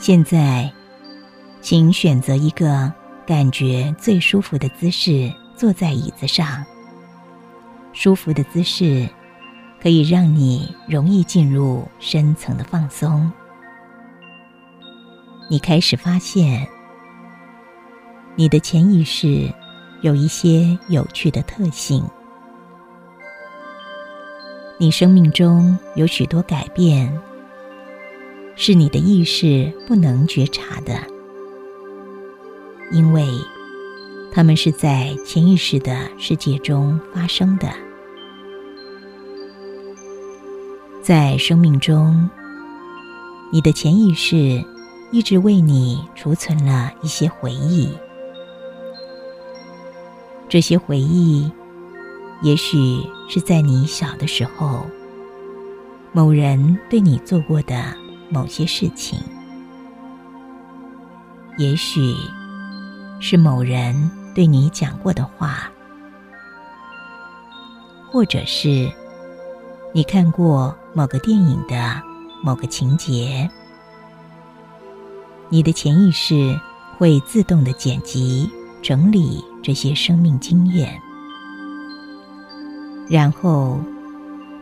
现在，请选择一个感觉最舒服的姿势，坐在椅子上。舒服的姿势可以让你容易进入深层的放松。你开始发现，你的潜意识有一些有趣的特性。你生命中有许多改变，是你的意识不能觉察的，因为它们是在潜意识的世界中发生的。在生命中，你的潜意识一直为你储存了一些回忆，这些回忆。也许是在你小的时候，某人对你做过的某些事情；也许是某人对你讲过的话；或者是你看过某个电影的某个情节。你的潜意识会自动的剪辑、整理这些生命经验。然后，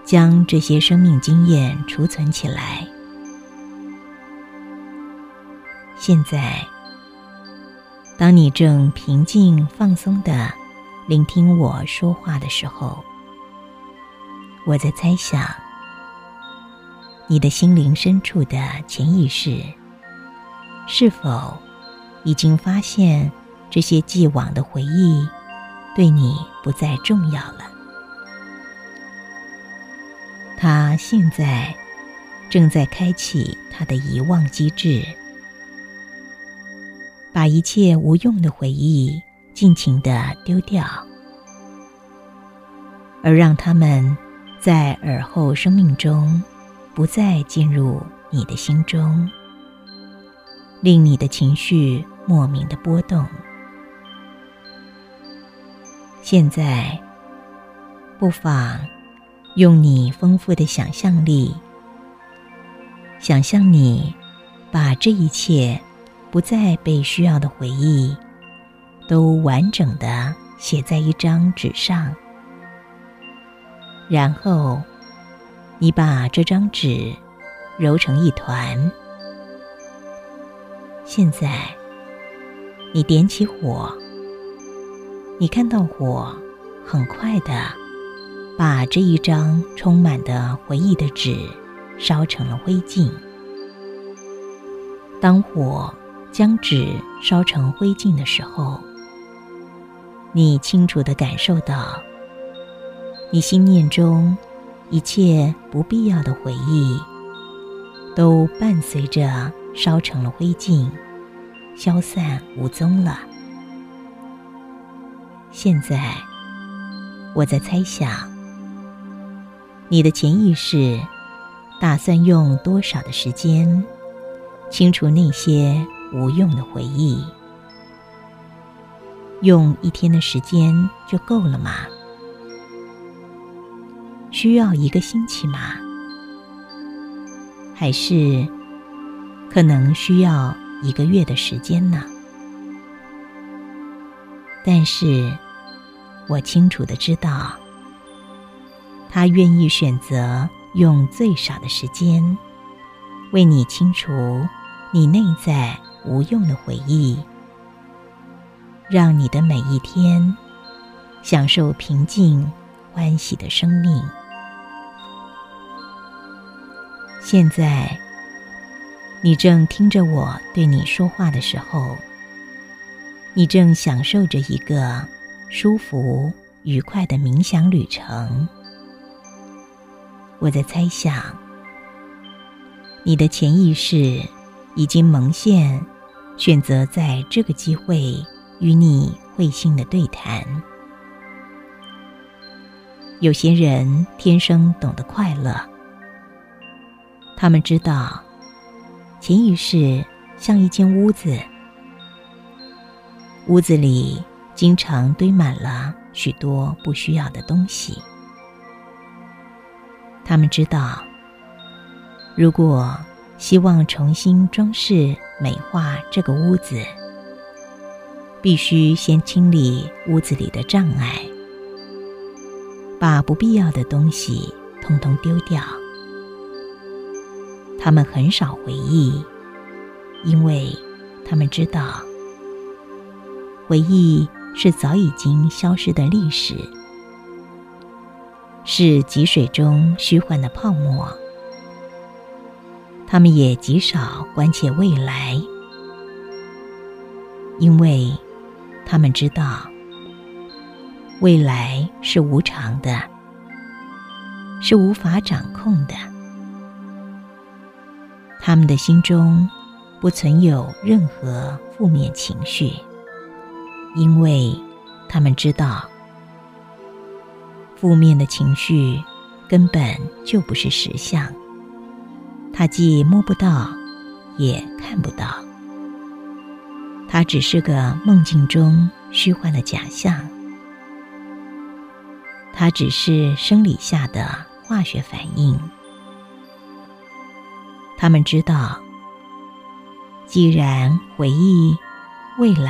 将这些生命经验储存起来。现在，当你正平静放松的聆听我说话的时候，我在猜想，你的心灵深处的潜意识，是否已经发现这些既往的回忆对你不再重要了？他现在正在开启他的遗忘机制，把一切无用的回忆尽情的丢掉，而让他们在尔后生命中不再进入你的心中，令你的情绪莫名的波动。现在，不妨。用你丰富的想象力，想象你把这一切不再被需要的回忆，都完整的写在一张纸上，然后你把这张纸揉成一团。现在，你点起火，你看到火很快的。把这一张充满的回忆的纸烧成了灰烬。当火将纸烧成灰烬的时候，你清楚的感受到，你心念中一切不必要的回忆，都伴随着烧成了灰烬，消散无踪了。现在，我在猜想。你的潜意识打算用多少的时间清除那些无用的回忆？用一天的时间就够了吗？需要一个星期吗？还是可能需要一个月的时间呢？但是我清楚的知道。他愿意选择用最少的时间，为你清除你内在无用的回忆，让你的每一天享受平静、欢喜的生命。现在，你正听着我对你说话的时候，你正享受着一个舒服、愉快的冥想旅程。我在猜想，你的潜意识已经蒙现，选择在这个机会与你会心的对谈。有些人天生懂得快乐，他们知道，潜意识像一间屋子，屋子里经常堆满了许多不需要的东西。他们知道，如果希望重新装饰美化这个屋子，必须先清理屋子里的障碍，把不必要的东西通通丢掉。他们很少回忆，因为他们知道，回忆是早已经消失的历史，是积水中虚幻的泡沫。他们也极少关切未来，因为他们知道，未来是无常的，是无法掌控的。他们的心中不存有任何负面情绪，因为他们知道，负面的情绪根本就不是实相。它既摸不到，也看不到，它只是个梦境中虚幻的假象，它只是生理下的化学反应。他们知道，既然回忆未来。